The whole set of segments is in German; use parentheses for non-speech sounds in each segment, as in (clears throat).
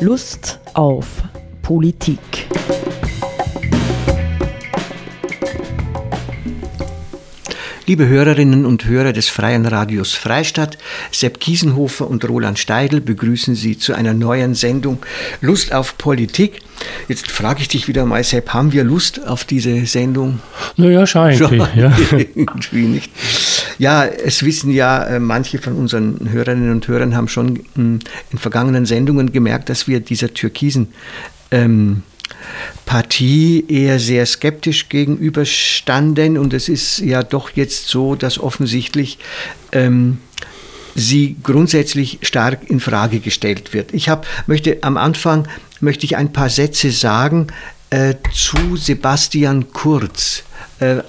Lust auf Politik. Liebe Hörerinnen und Hörer des Freien Radios Freistadt, Sepp Kiesenhofer und Roland Steidl begrüßen Sie zu einer neuen Sendung Lust auf Politik. Jetzt frage ich dich wieder mal, Sepp, haben wir Lust auf diese Sendung? Naja, scheinbar. Ja. (laughs) Irgendwie nicht. Ja, es wissen ja, äh, manche von unseren Hörerinnen und Hörern haben schon hm, in vergangenen Sendungen gemerkt, dass wir dieser türkisen ähm, Partie eher sehr skeptisch gegenüberstanden. Und es ist ja doch jetzt so, dass offensichtlich ähm, sie grundsätzlich stark in Frage gestellt wird. Ich hab, möchte am Anfang möchte ich ein paar Sätze sagen äh, zu Sebastian Kurz. Äh,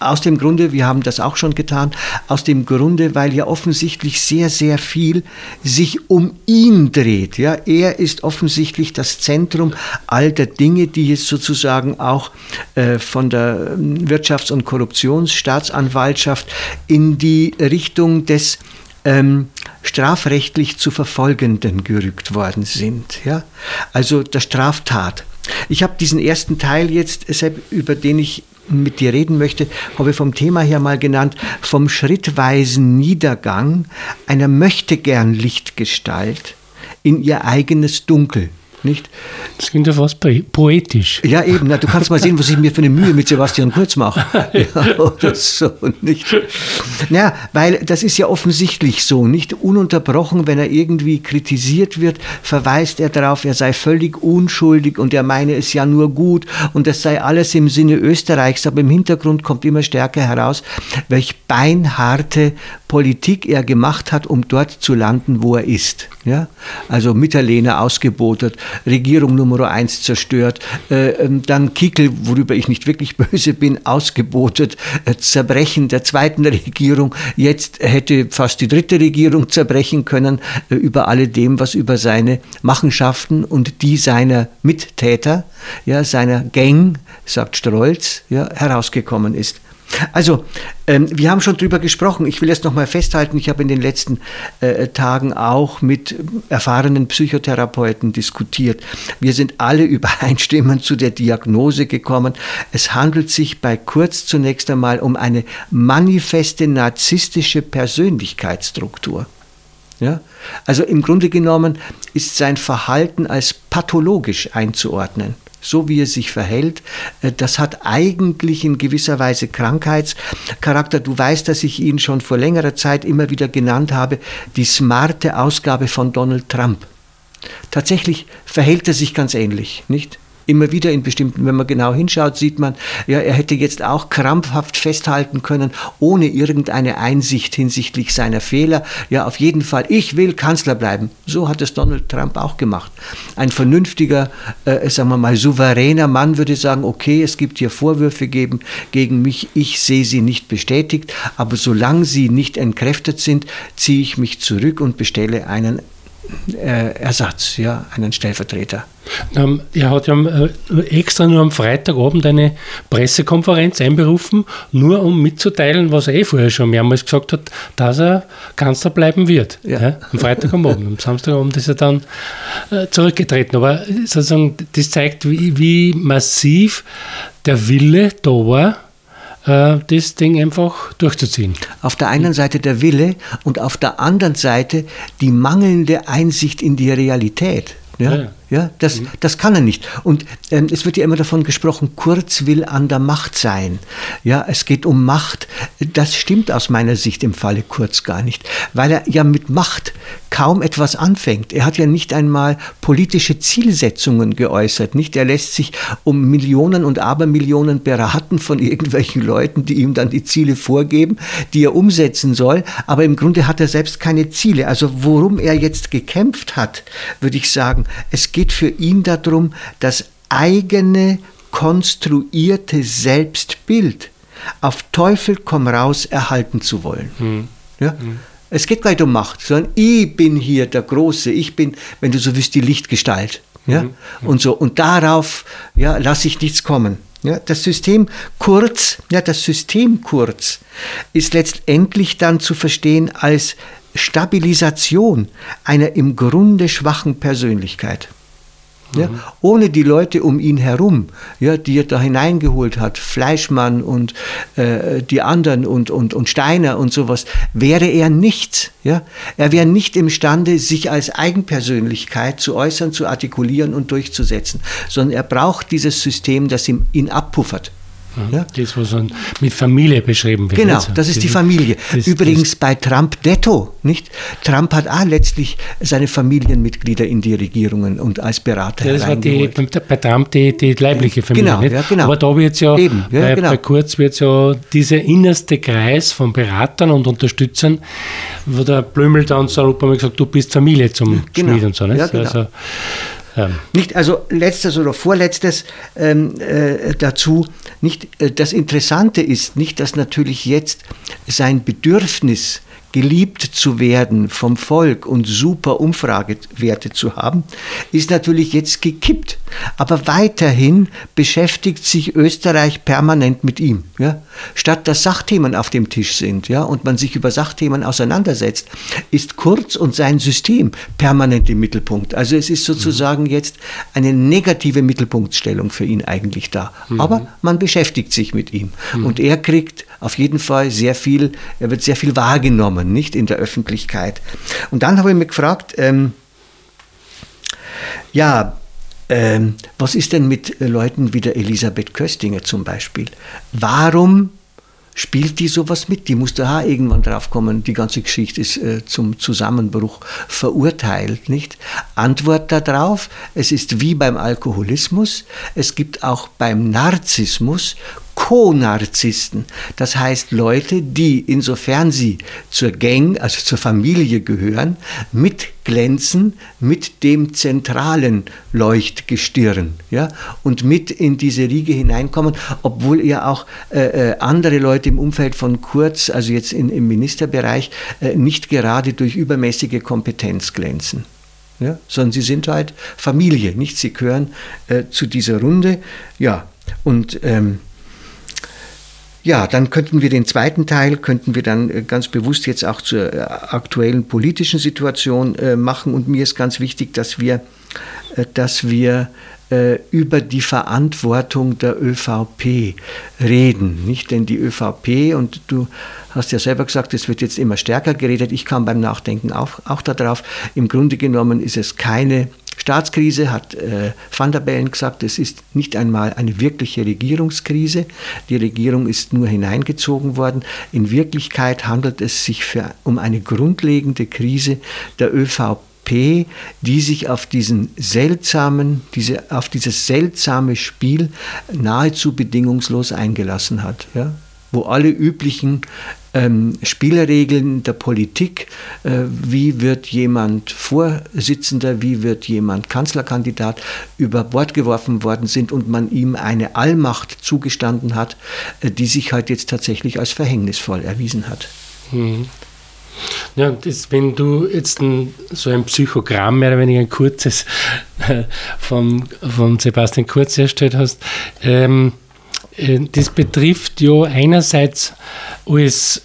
aus dem Grunde, wir haben das auch schon getan, aus dem Grunde, weil ja offensichtlich sehr, sehr viel sich um ihn dreht. Ja, er ist offensichtlich das Zentrum all der Dinge, die jetzt sozusagen auch äh, von der ähm, Wirtschafts- und Korruptionsstaatsanwaltschaft in die Richtung des ähm, strafrechtlich zu Verfolgenden gerückt worden sind. Ja? Also der Straftat. Ich habe diesen ersten Teil jetzt, über den ich mit dir reden möchte, habe ich vom Thema her mal genannt, vom schrittweisen Niedergang einer möchtegern Lichtgestalt in ihr eigenes Dunkel. Nicht? Das klingt ja fast poetisch. Ja, eben. Na, du kannst mal sehen, was ich mir für eine Mühe mit Sebastian Kurz mache. (laughs) ja, (laughs) oder so, nicht? Ja, weil das ist ja offensichtlich so. Nicht ununterbrochen, wenn er irgendwie kritisiert wird, verweist er darauf, er sei völlig unschuldig und er meine es ja nur gut und das sei alles im Sinne Österreichs. Aber im Hintergrund kommt immer stärker heraus, welch beinharte Politik er gemacht hat, um dort zu landen, wo er ist. Ja? Also Mitterlehner ausgebotet, Regierung Nummer eins zerstört, äh, ähm, dann Kickel, worüber ich nicht wirklich (laughs) böse bin, ausgebotet, äh, Zerbrechen der zweiten Regierung. Jetzt hätte fast die dritte Regierung zerbrechen können äh, über alledem, was über seine Machenschaften und die seiner Mittäter, ja, seiner Gang, sagt Strolz, ja, herausgekommen ist. Also, ähm, wir haben schon drüber gesprochen. Ich will jetzt noch mal festhalten, ich habe in den letzten äh, Tagen auch mit erfahrenen Psychotherapeuten diskutiert. Wir sind alle (laughs) übereinstimmend zu der Diagnose gekommen. Es handelt sich bei Kurz zunächst einmal um eine manifeste narzisstische Persönlichkeitsstruktur. Ja? Also im Grunde genommen ist sein Verhalten als pathologisch einzuordnen so wie er sich verhält, äh, das hat eigentlich in gewisser Weise Krankheitscharakter. Du weißt, dass ich ihn schon vor längerer Zeit immer wieder genannt habe, die smarte Ausgabe von Donald Trump. Tatsächlich verhält er sich ganz ähnlich, nicht? Immer wieder in bestimmten, wenn man genau hinschaut, sieht man, ja, er hätte jetzt auch krampfhaft festhalten können, ohne irgendeine Einsicht hinsichtlich seiner Fehler. Ja, auf jeden Fall, ich will Kanzler bleiben. So hat es Donald Trump auch gemacht. Ein vernünftiger, äh, sagen wir mal, souveräner Mann würde sagen, okay, es gibt hier Vorwürfe geben gegen mich, ich sehe sie nicht bestätigt, aber solange sie nicht entkräftet sind, ziehe ich mich zurück und bestelle einen Ersatz, ja, einen Stellvertreter. Ähm, er hat ja äh, extra nur am Freitagabend eine Pressekonferenz einberufen, nur um mitzuteilen, was er eh vorher schon mehrmals gesagt hat, dass er Kanzler bleiben wird. Ja. Ja, am Freitagabend. am Samstagabend ist er dann äh, zurückgetreten. Aber sozusagen, das zeigt, wie, wie massiv der Wille da war, äh, das Ding einfach durchzuziehen. Auf der einen Seite der Wille und auf der anderen Seite die mangelnde Einsicht in die Realität. Ja, ja. Ja das, mhm. das kann er nicht. Und ähm, es wird ja immer davon gesprochen, Kurz will an der Macht sein. Ja, es geht um Macht. Das stimmt aus meiner Sicht im Falle Kurz gar nicht, weil er ja mit Macht kaum etwas anfängt. Er hat ja nicht einmal politische Zielsetzungen geäußert. Nicht? Er lässt sich um Millionen und Abermillionen beraten von irgendwelchen Leuten, die ihm dann die Ziele vorgeben, die er umsetzen soll. Aber im Grunde hat er selbst keine Ziele. Also worum er jetzt gekämpft hat, würde ich sagen, es geht für ihn darum, das eigene konstruierte Selbstbild auf Teufel komm raus erhalten zu wollen. Hm. Ja? Hm. Es geht gar nicht um Macht, sondern ich bin hier der Große, ich bin, wenn du so willst, die Lichtgestalt. Ja? Mhm. Und so. Und darauf ja, lasse ich nichts kommen. Ja, das System kurz, ja, das System kurz ist letztendlich dann zu verstehen als Stabilisation einer im Grunde schwachen Persönlichkeit. Ja, ohne die Leute um ihn herum, ja, die er da hineingeholt hat, Fleischmann und äh, die anderen und, und, und Steiner und sowas, wäre er nichts. Ja? Er wäre nicht imstande, sich als Eigenpersönlichkeit zu äußern, zu artikulieren und durchzusetzen, sondern er braucht dieses System, das ihm, ihn abpuffert. Ja? Das, was mit Familie beschrieben wird. Genau, das ist die Familie. Das, Übrigens das, bei Trump detto, nicht? Trump hat auch letztlich seine Familienmitglieder in die Regierungen und als Berater Das war die, bei Trump die, die leibliche Familie. Genau, ja, genau. Aber da wird es ja, Eben, ja, bei, genau. bei Kurz wird ja dieser innerste Kreis von Beratern und Unterstützern, wo der Blümel dann so hat gesagt, du bist Familie zum genau. Schmied und so. Nicht? Ja, genau. Also, ja. Nicht, also letztes oder vorletztes ähm, äh, dazu, nicht, äh, das Interessante ist nicht, dass natürlich jetzt sein Bedürfnis geliebt zu werden vom Volk und super Umfragewerte zu haben, ist natürlich jetzt gekippt. Aber weiterhin beschäftigt sich Österreich permanent mit ihm. Ja? Statt dass Sachthemen auf dem Tisch sind ja, und man sich über Sachthemen auseinandersetzt, ist Kurz und sein System permanent im Mittelpunkt. Also es ist sozusagen mhm. jetzt eine negative Mittelpunktstellung für ihn eigentlich da. Mhm. Aber man beschäftigt sich mit ihm. Mhm. Und er kriegt auf jeden Fall sehr viel, er wird sehr viel wahrgenommen, nicht in der Öffentlichkeit. Und dann habe ich mich gefragt, ähm, ja, ähm, was ist denn mit Leuten wie der Elisabeth Köstinger zum Beispiel? Warum spielt die sowas mit? Die muss da irgendwann drauf kommen, die ganze Geschichte ist äh, zum Zusammenbruch verurteilt, nicht? Antwort darauf, es ist wie beim Alkoholismus, es gibt auch beim Narzissmus Co-Narzissten. Das heißt Leute, die, insofern sie zur Gang, also zur Familie gehören, mitglänzen mit dem zentralen Leuchtgestirn ja, und mit in diese Riege hineinkommen, obwohl ja auch äh, äh, andere Leute im Umfeld von Kurz, also jetzt in, im Ministerbereich, äh, nicht gerade durch übermäßige Kompetenz glänzen. Ja, sondern sie sind halt Familie, nicht? Sie gehören äh, zu dieser Runde. Ja, und ähm, ja, dann könnten wir den zweiten Teil, könnten wir dann äh, ganz bewusst jetzt auch zur äh, aktuellen politischen Situation äh, machen. Und mir ist ganz wichtig, dass wir, dass wir über die Verantwortung der ÖVP reden. Nicht? Denn die ÖVP, und du hast ja selber gesagt, es wird jetzt immer stärker geredet, ich kam beim Nachdenken auch, auch darauf, im Grunde genommen ist es keine Staatskrise, hat äh, Van der Bellen gesagt, es ist nicht einmal eine wirkliche Regierungskrise. Die Regierung ist nur hineingezogen worden. In Wirklichkeit handelt es sich für, um eine grundlegende Krise der ÖVP die sich auf diesen seltsamen, diese, auf dieses seltsame Spiel nahezu bedingungslos eingelassen hat. Ja? wo alle üblichen ähm, Spielregeln der Politik, äh, wie wird jemand Vorsitzender, wie wird jemand Kanzlerkandidat, über Bord geworfen worden sind und man ihm eine Allmacht zugestanden hat, äh, die sich halt jetzt tatsächlich als verhängnisvoll erwiesen hat. Mhm. Ja, das, wenn du jetzt ein, so ein Psychogramm, mehr oder weniger ein kurzes, äh, von, von Sebastian Kurz erstellt hast, ähm, äh, das betrifft ja einerseits als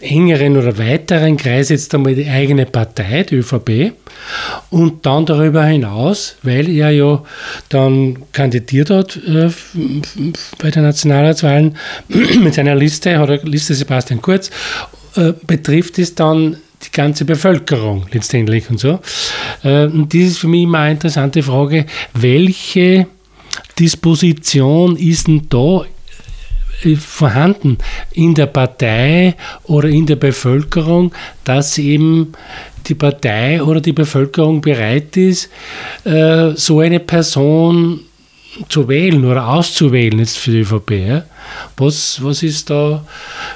engeren oder weiteren Kreis jetzt einmal die eigene Partei, die ÖVP, und dann darüber hinaus, weil er ja dann kandidiert hat äh, bei den Nationalratswahlen (clears throat) mit seiner Liste, hat er Liste Sebastian Kurz, äh, betrifft es dann die ganze Bevölkerung letztendlich und so. Äh, und das ist für mich immer eine interessante Frage, welche Disposition ist denn da äh, vorhanden in der Partei oder in der Bevölkerung, dass eben die Partei oder die Bevölkerung bereit ist, äh, so eine Person zu wählen oder auszuwählen jetzt für die ÖVP. Was, was ist da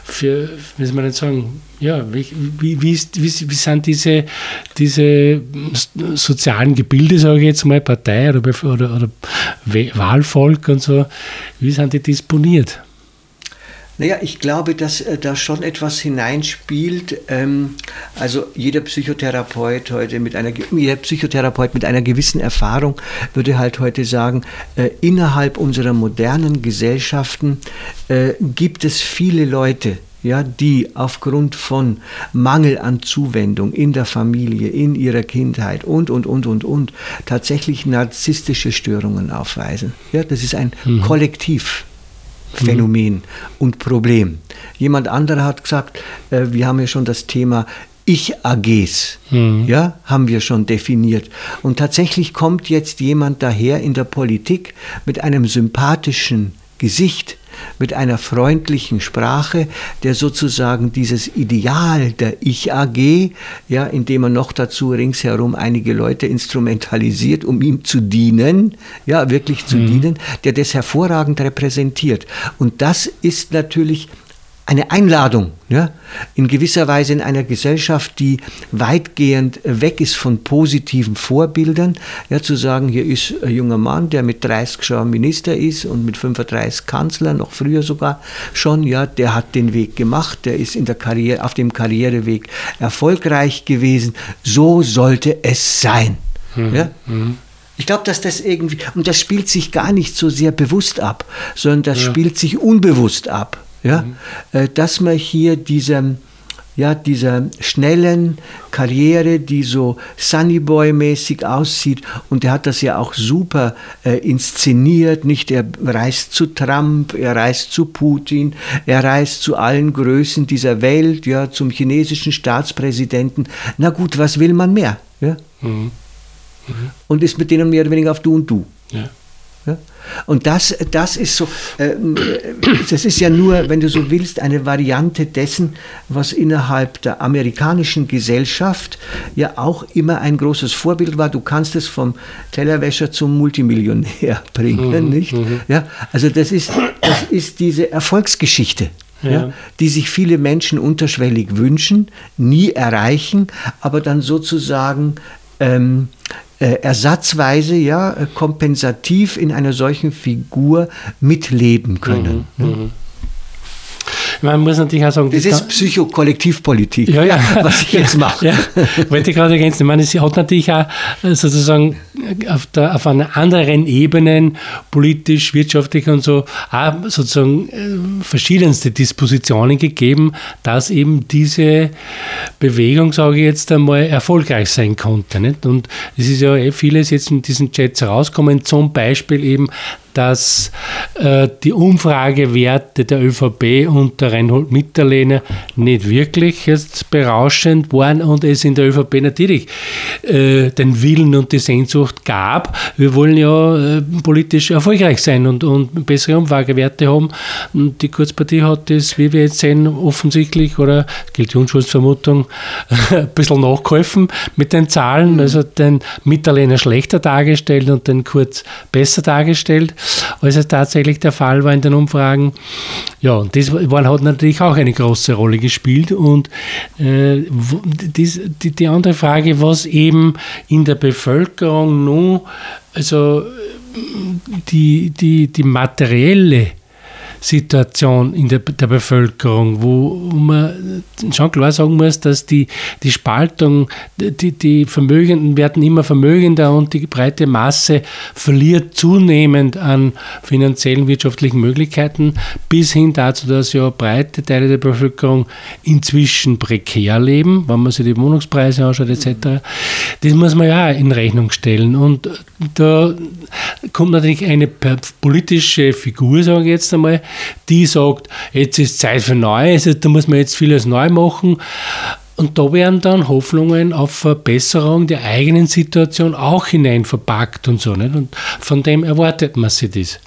für, wie soll man nicht sagen, ja, wie, wie, wie, wie sind diese, diese sozialen Gebilde, sage ich jetzt mal, Partei oder, oder, oder Wahlvolk und so, wie sind die disponiert? Naja, ich glaube, dass äh, da schon etwas hineinspielt. Ähm, also jeder Psychotherapeut heute mit einer jeder Psychotherapeut mit einer gewissen Erfahrung würde halt heute sagen, äh, innerhalb unserer modernen Gesellschaften äh, gibt es viele Leute, ja, die aufgrund von Mangel an Zuwendung in der Familie, in ihrer Kindheit und, und, und, und, und, tatsächlich narzisstische Störungen aufweisen. Ja, das ist ein mhm. Kollektivphänomen mhm. und Problem. Jemand anderer hat gesagt, äh, wir haben ja schon das Thema ich-AGs, mhm. ja, haben wir schon definiert. Und tatsächlich kommt jetzt jemand daher in der Politik mit einem sympathischen Gesicht, mit einer freundlichen Sprache, der sozusagen dieses Ideal der Ich-AG, ja, indem er noch dazu ringsherum einige Leute instrumentalisiert, um ihm zu dienen, ja, wirklich zu mhm. dienen, der das hervorragend repräsentiert. Und das ist natürlich eine Einladung, ja, in gewisser Weise in einer Gesellschaft, die weitgehend weg ist von positiven Vorbildern, ja, zu sagen, hier ist ein junger Mann, der mit 30 schon Minister ist und mit 35 Kanzler, noch früher sogar schon, ja, der hat den Weg gemacht, der ist in der Karriere, auf dem Karriereweg erfolgreich gewesen. So sollte es sein. Mhm. Ja? Mhm. Ich glaube, dass das irgendwie, und das spielt sich gar nicht so sehr bewusst ab, sondern das ja. spielt sich unbewusst ab ja, mhm. Äh, dass man hier diese, ja, dieser schnellen Karriere, die so Sunnyboy-mäßig aussieht, und er hat das ja auch super äh, inszeniert, nicht? Er reist zu Trump, er reist zu Putin, er reist zu allen Größen dieser Welt, ja, zum chinesischen Staatspräsidenten. Na gut, was will man mehr? Ja? Mhm. Mhm. Und ist mit denen mehr oder weniger auf Du und Du. Ja. Und das, das ist so, äh, das ist ja nur, wenn du so willst, eine Variante dessen, was innerhalb der amerikanischen Gesellschaft ja auch immer ein großes Vorbild war. Du kannst es vom Tellerwäscher zum Multimillionär (laughs) bringen, mhm, nicht? Mhm. Ja, also das ist, das ist diese Erfolgsgeschichte. Ja. Ja, die sich viele Menschen unterschwellig wünschen, nie erreichen, aber dann sozusagen ähm, äh, ersatzweise, ja, äh, kompensativ in einer solchen Figur mitleben können. Mhm, ne? Man muss natürlich auch sagen, das, das ist Psychokollektivpolitik, ja, ja. (laughs) was ich jetzt mache. Ja, wollte ich gerade ergänzen. Ich meine, sie hat natürlich auch äh, sozusagen auf, der, auf einer anderen Ebenen, politisch, wirtschaftlich und so, auch sozusagen äh, verschiedenste Dispositionen gegeben, dass eben diese Bewegung, sage ich jetzt einmal, erfolgreich sein konnte. Nicht? Und es ist ja eh vieles jetzt in diesen Chats herausgekommen, zum Beispiel eben, dass äh, die Umfragewerte der ÖVP unter Reinhold Mitterlehner nicht wirklich jetzt berauschend waren und es in der ÖVP natürlich äh, den Willen und die Sehnsucht gab. Wir wollen ja äh, politisch erfolgreich sein und, und bessere Umfragewerte haben. Und die Kurzpartie hat das, wie wir jetzt sehen, offensichtlich, oder gilt die Unschuldsvermutung, (laughs) ein bisschen nachgeholfen mit den Zahlen, also den Mitterlehner schlechter dargestellt und den Kurz besser dargestellt als es tatsächlich der Fall war in den Umfragen. Ja, und das hat natürlich auch eine große Rolle gespielt. Und äh, das, die, die andere Frage, was eben in der Bevölkerung nun, also die, die, die materielle Situation in der, der Bevölkerung, wo man schon klar sagen muss, dass die, die Spaltung, die, die Vermögenden werden immer vermögender und die breite Masse verliert zunehmend an finanziellen, wirtschaftlichen Möglichkeiten, bis hin dazu, dass ja breite Teile der Bevölkerung inzwischen prekär leben, wenn man sich die Wohnungspreise anschaut etc. Das muss man ja auch in Rechnung stellen. Und da kommt natürlich eine politische Figur, sage ich jetzt einmal, die sagt, jetzt ist Zeit für Neues, da muss man jetzt vieles neu machen. Und da werden dann Hoffnungen auf Verbesserung der eigenen Situation auch hinein verpackt und so. Nicht? Und von dem erwartet man sich das.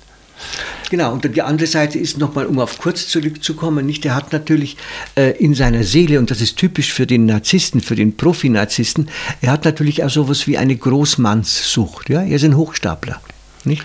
Genau, und die andere Seite ist nochmal, um auf kurz zurückzukommen, nicht, er hat natürlich äh, in seiner Seele, und das ist typisch für den Narzissten, für den Profi-Narzissten, er hat natürlich auch sowas wie eine Großmannssucht. Ja? Er ist ein Hochstapler. Nicht?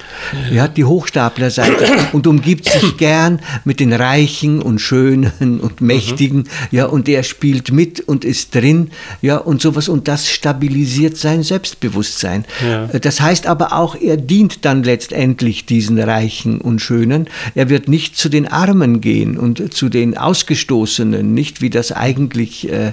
Er hat die Hochstaplerseite (coughs) und umgibt sich gern mit den Reichen und Schönen und Mächtigen, mhm. ja, und er spielt mit und ist drin, ja, und sowas, und das stabilisiert sein Selbstbewusstsein. Ja. Das heißt aber auch, er dient dann letztendlich diesen Reichen und Schönen. Er wird nicht zu den Armen gehen und zu den Ausgestoßenen, nicht wie das eigentlich äh,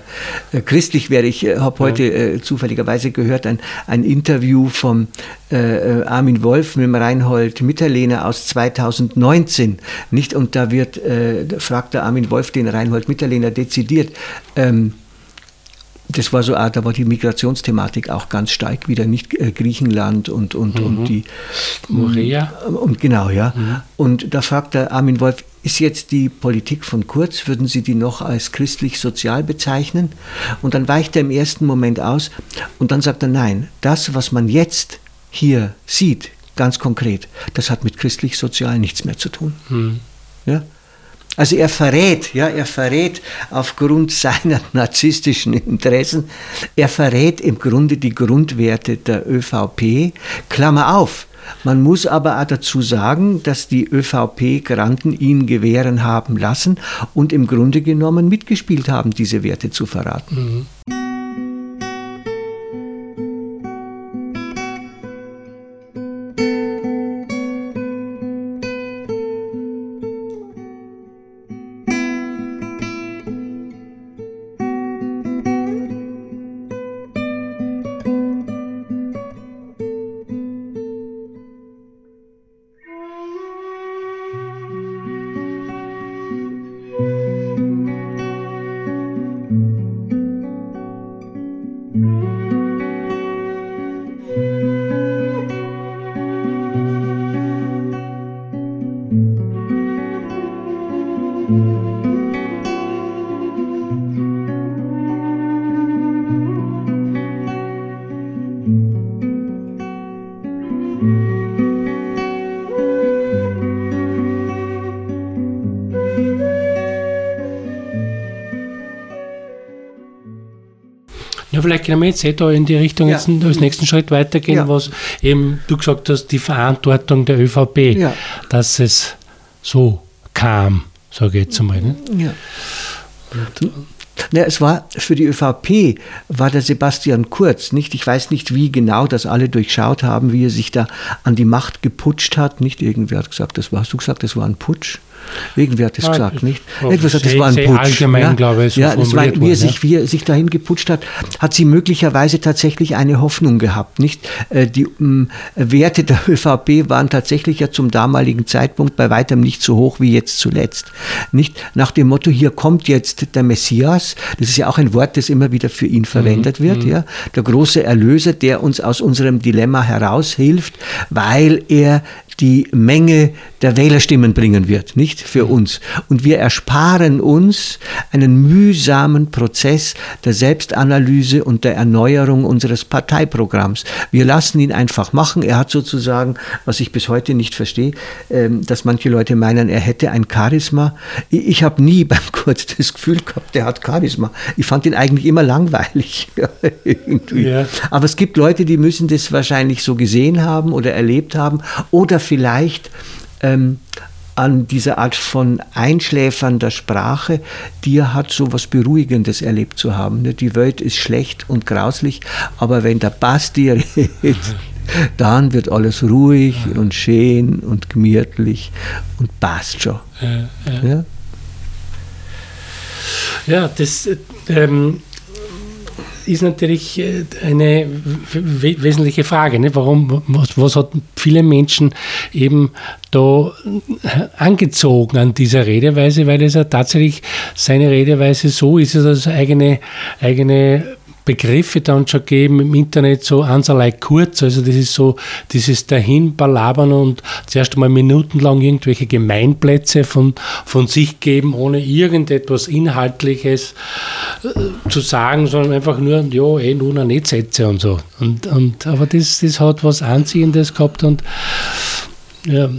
christlich wäre. Ich äh, habe heute äh, zufälligerweise gehört ein, ein Interview vom äh, Armin Wolf mit dem Reinhold Mitterlehner aus 2019, nicht? Und da wird, äh, da fragt der Armin Wolf den Reinhold Mitterlehner dezidiert, ähm, das war so, da war die Migrationsthematik auch ganz stark wieder, nicht äh, Griechenland und, und, mhm. und die Morea. Und genau, ja. Mhm. Und da fragt der Armin Wolf, ist jetzt die Politik von Kurz, würden Sie die noch als christlich-sozial bezeichnen? Und dann weicht er im ersten Moment aus und dann sagt er, nein, das, was man jetzt hier sieht, ganz konkret, das hat mit christlich-sozial nichts mehr zu tun. Mhm. Ja? Also er verrät, ja, er verrät aufgrund (laughs) seiner narzisstischen Interessen, er verrät im Grunde die Grundwerte der ÖVP. Klammer auf. Man muss aber auch dazu sagen, dass die ÖVP-Granten ihn gewähren haben lassen und im Grunde genommen mitgespielt haben, diese Werte zu verraten. Mhm. Ja, vielleicht können wir jetzt eh da in die Richtung ja. jetzt als nächsten Schritt weitergehen, ja. was eben du gesagt hast, die Verantwortung der ÖVP, ja. dass es so kam, sage ich jetzt einmal. Ne? Ja. Ja, es war für die ÖVP war der Sebastian Kurz, nicht? Ich weiß nicht, wie genau das alle durchschaut haben, wie er sich da an die Macht geputscht hat. Nicht irgendwer hat gesagt, das war, hast du gesagt, das war ein Putsch? Irgendwer hat das ja, gesagt, nicht? Etwas hat, das war ein Putsch. Allgemein, ja? glaube ich, so ja, das war, wie, er sich, wie er sich dahin geputscht hat, hat sie möglicherweise tatsächlich eine Hoffnung gehabt, nicht? Äh, die um, Werte der (laughs) ÖVP waren tatsächlich ja zum damaligen Zeitpunkt bei weitem nicht so hoch wie jetzt zuletzt, nicht? Nach dem Motto, hier kommt jetzt der Messias, das ist ja auch ein Wort, das immer wieder für ihn verwendet mhm. wird, mhm. ja? Der große Erlöser, der uns aus unserem Dilemma heraushilft, weil er die Menge der Wählerstimmen bringen wird, nicht für uns. Und wir ersparen uns einen mühsamen Prozess der Selbstanalyse und der Erneuerung unseres Parteiprogramms. Wir lassen ihn einfach machen. Er hat sozusagen, was ich bis heute nicht verstehe, ähm, dass manche Leute meinen, er hätte ein Charisma. Ich habe nie beim (laughs) Kurz das Gefühl gehabt, der hat Charisma. Ich fand ihn eigentlich immer langweilig. (laughs) ja. Aber es gibt Leute, die müssen das wahrscheinlich so gesehen haben oder erlebt haben oder vielleicht ähm, an dieser Art von einschläfernder Sprache, die hat, so was Beruhigendes erlebt zu haben. Ne? Die Welt ist schlecht und grauslich, aber wenn der Basti redet, (laughs) dann wird alles ruhig ja. und schön und gemütlich und passt schon. Ja, ja. ja das ähm, ist natürlich äh, eine wesentliche Frage. Ne? Warum, was, was hat viele Menschen eben da angezogen an dieser Redeweise? Weil es ja tatsächlich seine Redeweise so ist, dass es eigene, eigene Begriffe dann schon geben im Internet, so anserlei kurz, also das ist so dieses dahin balabern und zuerst einmal minutenlang irgendwelche Gemeinplätze von, von sich geben, ohne irgendetwas Inhaltliches äh, zu sagen, sondern einfach nur, ja, eh nur nicht Sätze und so. Und, und, aber das, das hat was Anziehendes gehabt und ja.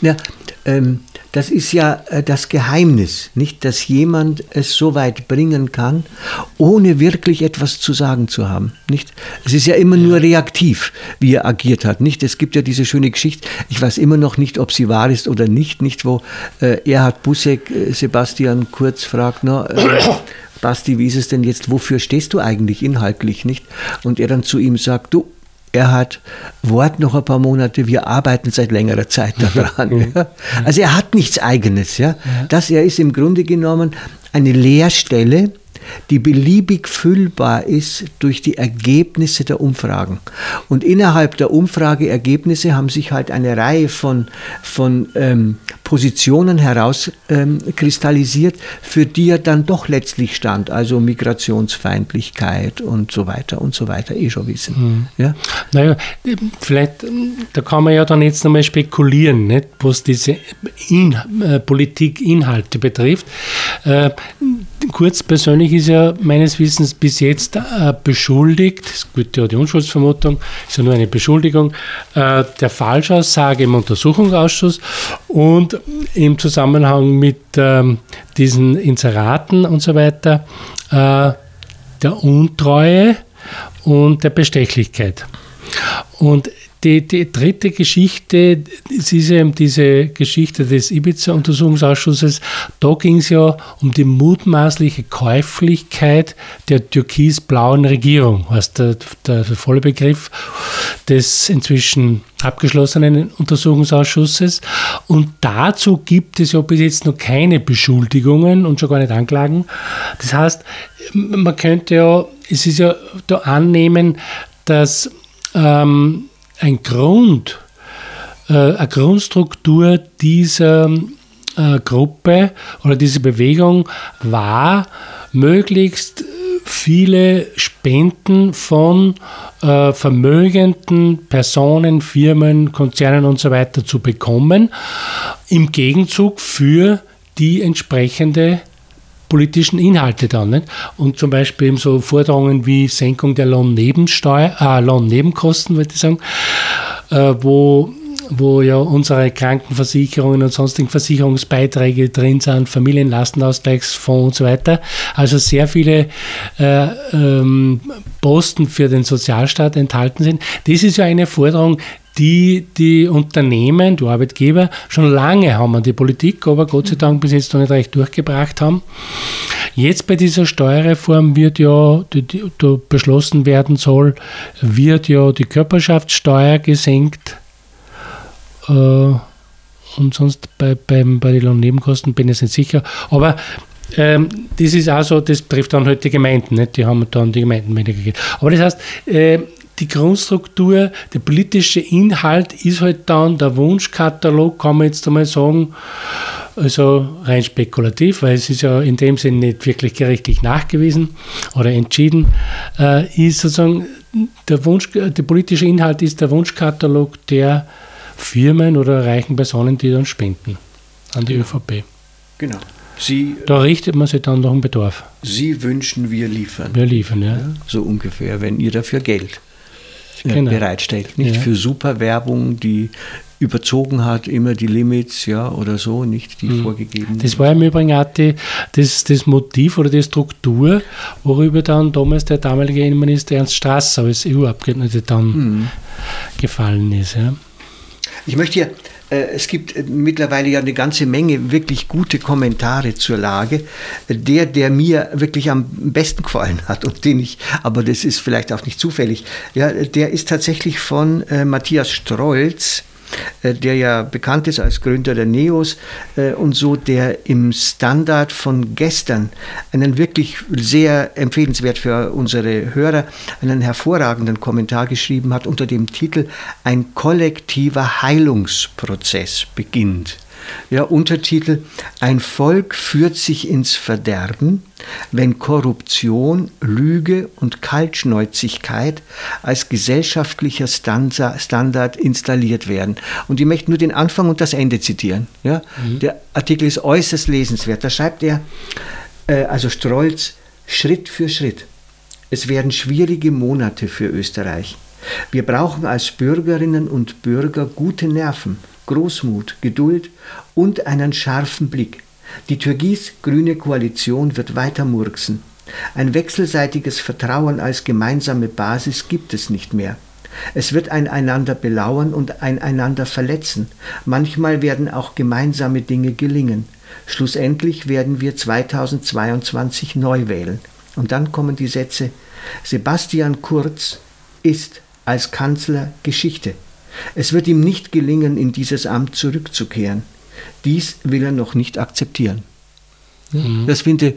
Ja, ähm, das ist ja äh, das Geheimnis, nicht, dass jemand es so weit bringen kann, ohne wirklich etwas zu sagen zu haben, nicht? Es ist ja immer nur reaktiv, wie er agiert hat, nicht? Es gibt ja diese schöne Geschichte, ich weiß immer noch nicht, ob sie wahr ist oder nicht, nicht, wo äh, Erhard Busseck äh, Sebastian Kurz fragt, no, äh, (coughs) Basti, wie ist es denn jetzt, wofür stehst du eigentlich inhaltlich, nicht? Und er dann zu ihm sagt, du, er hat Wort noch ein paar Monate, wir arbeiten seit längerer Zeit (laughs) daran. ja. Also er hat nichts Eigenes. Ja. Das er ist im Grunde genommen eine Leerstelle, die beliebig füllbar ist durch die Ergebnisse der Umfragen. Und innerhalb der Umfrageergebnisse haben sich halt eine Reihe von, von ähm, Positionen herauskristallisiert, ähm, für die er dann doch letztlich stand, also Migrationsfeindlichkeit und so weiter und so weiter, eh schon wissen. Mhm. Ja? Naja, vielleicht, da kann man ja dann jetzt nochmal spekulieren, nicht, was diese In äh, Politik-Inhalte betrifft. Äh, Kurz persönlich ist er meines Wissens bis jetzt äh, beschuldigt, es gilt ja die Unschuldsvermutung, ist ja nur eine Beschuldigung, äh, der Falschaussage im Untersuchungsausschuss und im Zusammenhang mit ähm, diesen Inseraten und so weiter äh, der Untreue und der Bestechlichkeit. Und die, die dritte Geschichte, es ist eben diese Geschichte des Ibiza-Untersuchungsausschusses. Da ging es ja um die mutmaßliche Käuflichkeit der türkis-blauen Regierung, der, der, der volle Begriff des inzwischen abgeschlossenen Untersuchungsausschusses. Und dazu gibt es ja bis jetzt noch keine Beschuldigungen und schon gar nicht Anklagen. Das heißt, man könnte ja, es ist ja da annehmen, dass ähm, ein Grund, äh, eine Grundstruktur dieser äh, Gruppe oder dieser Bewegung war, möglichst viele Spenden von äh, vermögenden Personen, Firmen, Konzernen und so weiter zu bekommen, im Gegenzug für die entsprechende politischen Inhalte dann. Nicht? Und zum Beispiel eben so Forderungen wie Senkung der Lohnnebensteuer, äh, Lohnnebenkosten, würde ich sagen, äh, wo wo ja unsere Krankenversicherungen und sonstigen Versicherungsbeiträge drin sind, Familienlastenausgleichsfonds und so weiter. Also sehr viele äh, ähm, Posten für den Sozialstaat enthalten sind. Das ist ja eine Forderung, die die Unternehmen, die Arbeitgeber schon lange haben an die Politik, aber Gott sei Dank bis jetzt noch nicht recht durchgebracht haben. Jetzt bei dieser Steuerreform wird ja, die, die, die beschlossen werden soll, wird ja die Körperschaftssteuer gesenkt. Äh, und sonst bei, beim, bei den Lohnnebenkosten bin ich nicht sicher. Aber ähm, das ist also, das trifft dann halt die Gemeinden, nicht? die haben dann die Gemeinden weniger gegeben. Aber das heißt, äh, die Grundstruktur, der politische Inhalt ist halt dann der Wunschkatalog, kann man jetzt einmal sagen, also rein spekulativ, weil es ist ja in dem Sinn nicht wirklich gerichtlich nachgewiesen oder entschieden, äh, ist sozusagen der Wunsch, der politische Inhalt ist der Wunschkatalog der Firmen oder reichen Personen, die dann spenden an die ÖVP. Genau. Sie, da richtet man sich dann nach dem Bedarf. Sie wünschen, wir liefern. Wir liefern, ja. ja so ungefähr, wenn ihr dafür Geld genau. bereitstellt. Nicht ja. für Superwerbung, die überzogen hat, immer die Limits, ja, oder so, nicht die mhm. vorgegebenen. Das war im Übrigen auch die, das, das Motiv oder die Struktur, worüber dann damals der damalige Innenminister Ernst Strasser als EU-Abgeordneter dann mhm. gefallen ist. Ja. Ich möchte hier äh, es gibt äh, mittlerweile ja eine ganze Menge wirklich gute Kommentare zur Lage. Der, der mir wirklich am besten gefallen hat und den ich, aber das ist vielleicht auch nicht zufällig, ja, der ist tatsächlich von äh, Matthias Strolz äh, der ja bekannt ist als Gründer der Neos äh, und so, der im Standard von gestern einen wirklich sehr empfehlenswert für unsere Hörer, einen hervorragenden Kommentar geschrieben hat unter dem Titel Ein kollektiver Heilungsprozess beginnt. Ja, Untertitel Ein Volk führt sich ins Verderben, wenn Korruption, Lüge und Kaltschnäuzigkeit als gesellschaftlicher Standard installiert werden. Und ich möchte nur den Anfang und das Ende zitieren. Ja? Mhm. Der Artikel ist äußerst lesenswert. Da schreibt er, äh, also Strolz, Schritt für Schritt. Es werden schwierige Monate für Österreich. Wir brauchen als Bürgerinnen und Bürger gute Nerven Großmut, Geduld und einen scharfen Blick. Die türkis-grüne Koalition wird weiter murksen. Ein wechselseitiges Vertrauen als gemeinsame Basis gibt es nicht mehr. Es wird ein einander belauern und ein einander verletzen. Manchmal werden auch gemeinsame Dinge gelingen. Schlussendlich werden wir 2022 neu wählen. Und dann kommen die Sätze, Sebastian Kurz ist als Kanzler Geschichte. Es wird ihm nicht gelingen, in dieses Amt zurückzukehren. Dies will er noch nicht akzeptieren. Mhm. Das finde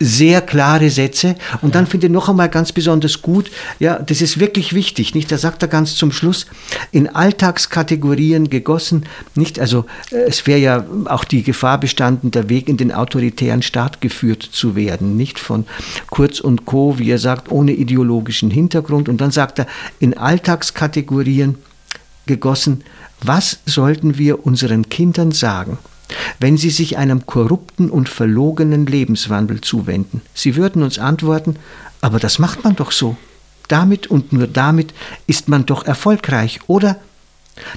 sehr klare Sätze. Und dann finde ich noch einmal ganz besonders gut, ja, das ist wirklich wichtig, nicht? Da sagt er ganz zum Schluss, in Alltagskategorien gegossen, nicht? Also äh, es wäre ja auch die Gefahr bestanden, der Weg in den autoritären Staat geführt zu werden, nicht? Von Kurz und Co., wie er sagt, ohne ideologischen Hintergrund. Und dann sagt er, in Alltagskategorien gegossen, was sollten wir unseren Kindern sagen? wenn sie sich einem korrupten und verlogenen Lebenswandel zuwenden. Sie würden uns antworten, aber das macht man doch so. Damit und nur damit ist man doch erfolgreich, oder?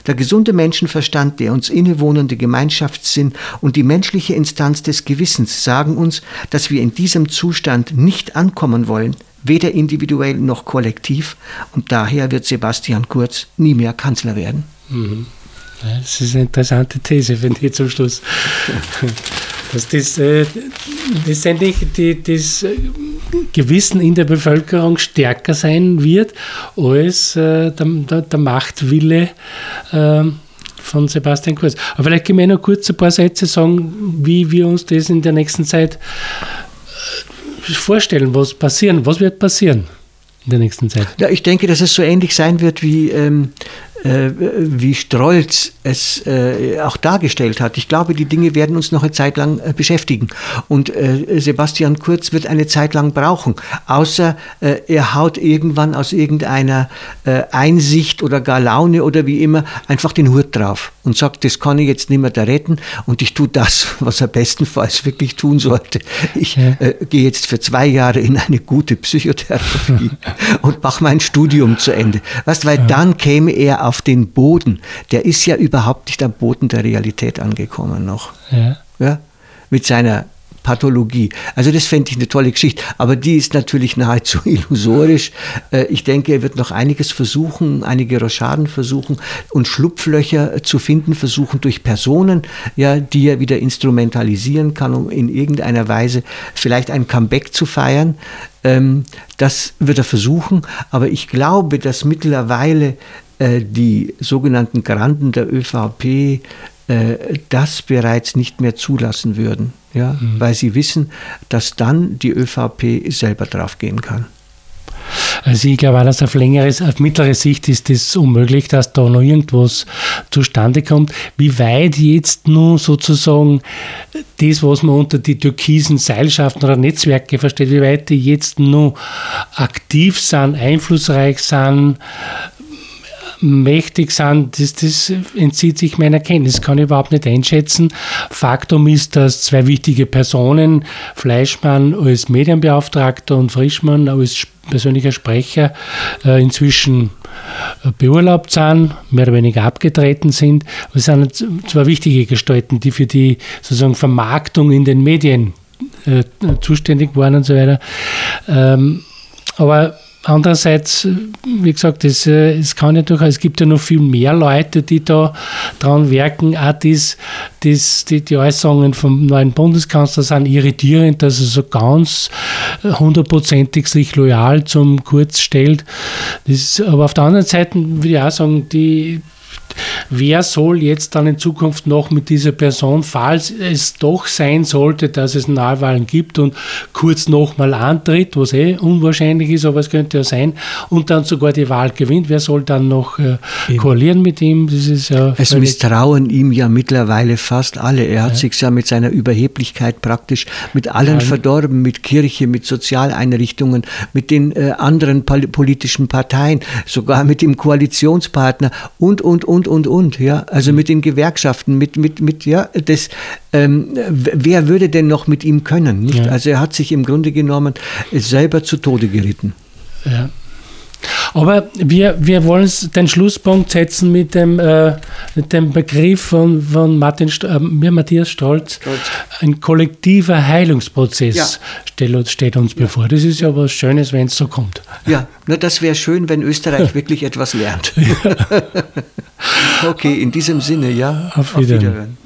Der gesunde Menschenverstand, der uns innewohnende Gemeinschaftssinn und die menschliche Instanz des Gewissens sagen uns, dass wir in diesem Zustand nicht ankommen wollen, weder individuell noch kollektiv, und daher wird Sebastian Kurz nie mehr Kanzler werden. Mhm. Das ist eine interessante These, finde ich zum Schluss. (laughs) Dass das äh, letztendlich die, das Gewissen in der Bevölkerung stärker sein wird als äh, der, der, der, Machtwille äh, von Sebastian Kurz. Aber vielleicht können wir noch kurz ein paar Sätze sagen, wie wir uns das in der nächsten Zeit äh, vorstellen, was passieren, was wird passieren in der nächsten Zeit. Ja, ich denke, dass es so ähnlich sein wird wie ähm, äh, wie Strolz es äh, auch dargestellt hat. Ich glaube, die Dinge werden uns noch eine Zeit lang äh, beschäftigen. Und Sebastian Kurz wird eine Zeit lang brauchen, außer er haut irgendwann aus irgendeiner Einsicht oder gar Laune oder wie immer einfach den Hut drauf und sagt, das kann ich jetzt nicht mehr da retten und ich tue das, was er bestenfalls wirklich tun sollte. Ich ja. äh, gehe jetzt für zwei Jahre in eine gute Psychotherapie (laughs) und mache mein Studium zu Ende. Weißt, weil ja. dann käme er auf auf den Boden. Der ist ja überhaupt nicht am Boden der Realität angekommen noch. Ja. ja? Mit seiner Pathologie. Also das fände ich eine tolle Geschichte, aber die ist natürlich nahezu (laughs) illusorisch. Äh, ich denke, er wird noch einiges versuchen, einige Rochaden versuchen und Schlupflöcher zu finden, versuchen durch Personen, ja, die er wieder instrumentalisieren kann, um in irgendeiner Weise vielleicht ein Comeback zu feiern. Ähm, das wird er versuchen, aber ich glaube, dass mittlerweile die sogenannten Granden der ÖVP äh, das bereits nicht mehr zulassen würden, ja, mhm. weil sie wissen, dass dann die ÖVP selber draufgehen kann. Also ich glaube, dass auf längere, auf mittlere Sicht ist es unmöglich, dass da noch irgendwas zustande kommt. Wie weit jetzt nun sozusagen das, was man unter die türkisen Seilschaften oder Netzwerke versteht, wie weit die jetzt nur aktiv sind, einflussreich sind, mächtig sind, das, das entzieht sich meiner Kenntnis, kann ich überhaupt nicht einschätzen. Faktum ist, dass zwei wichtige Personen, Fleischmann als Medienbeauftragter und Frischmann als persönlicher Sprecher, äh, inzwischen äh, beurlaubt sind, mehr oder weniger abgetreten sind. Es sind zwei wichtige Gestalten, die für die sozusagen Vermarktung in den Medien äh, zuständig waren und so weiter. Ähm, aber Andererseits, wie gesagt, es, es kann ja durchaus, es gibt ja noch viel mehr Leute, die da dran wirken. Auch dies, dies, die, die Äußerungen vom neuen Bundeskanzler sind irritierend, dass er so ganz hundertprozentig sich loyal zum Kurz stellt. Das, aber auf der anderen Seite würde ich auch sagen, die wer soll jetzt dann in Zukunft noch mit dieser Person, falls es doch sein sollte, dass es Neuwahlen gibt und kurz nochmal antritt, was eh unwahrscheinlich ist, aber es könnte ja sein, und dann sogar die Wahl gewinnt, wer soll dann noch äh, koalieren mit ihm? Das ist ja es misstrauen ihm ja mittlerweile fast alle. Er hat ja. sich ja mit seiner Überheblichkeit praktisch mit allen ja. verdorben, mit Kirche, mit Sozialeinrichtungen, mit den äh, anderen politischen Parteien, sogar mit dem Koalitionspartner und, und, und, und, und, ja, also mit den Gewerkschaften, mit, mit, mit, ja, das, ähm, wer würde denn noch mit ihm können, nicht? Ja. Also er hat sich im Grunde genommen selber zu Tode geritten. Ja. Aber wir, wir wollen den Schlusspunkt setzen mit dem, äh, mit dem Begriff von, von Martin, äh, Matthias Stolz. Stolz. Ein kollektiver Heilungsprozess ja. steht, steht, uns bevor. Das ist ja was Schönes, wenn es so kommt. Ja, nur das wäre schön, wenn Österreich (laughs) wirklich etwas lernt. (laughs) okay, in diesem Sinne, ja. Auf Wiederhören. Auf Wiederhören.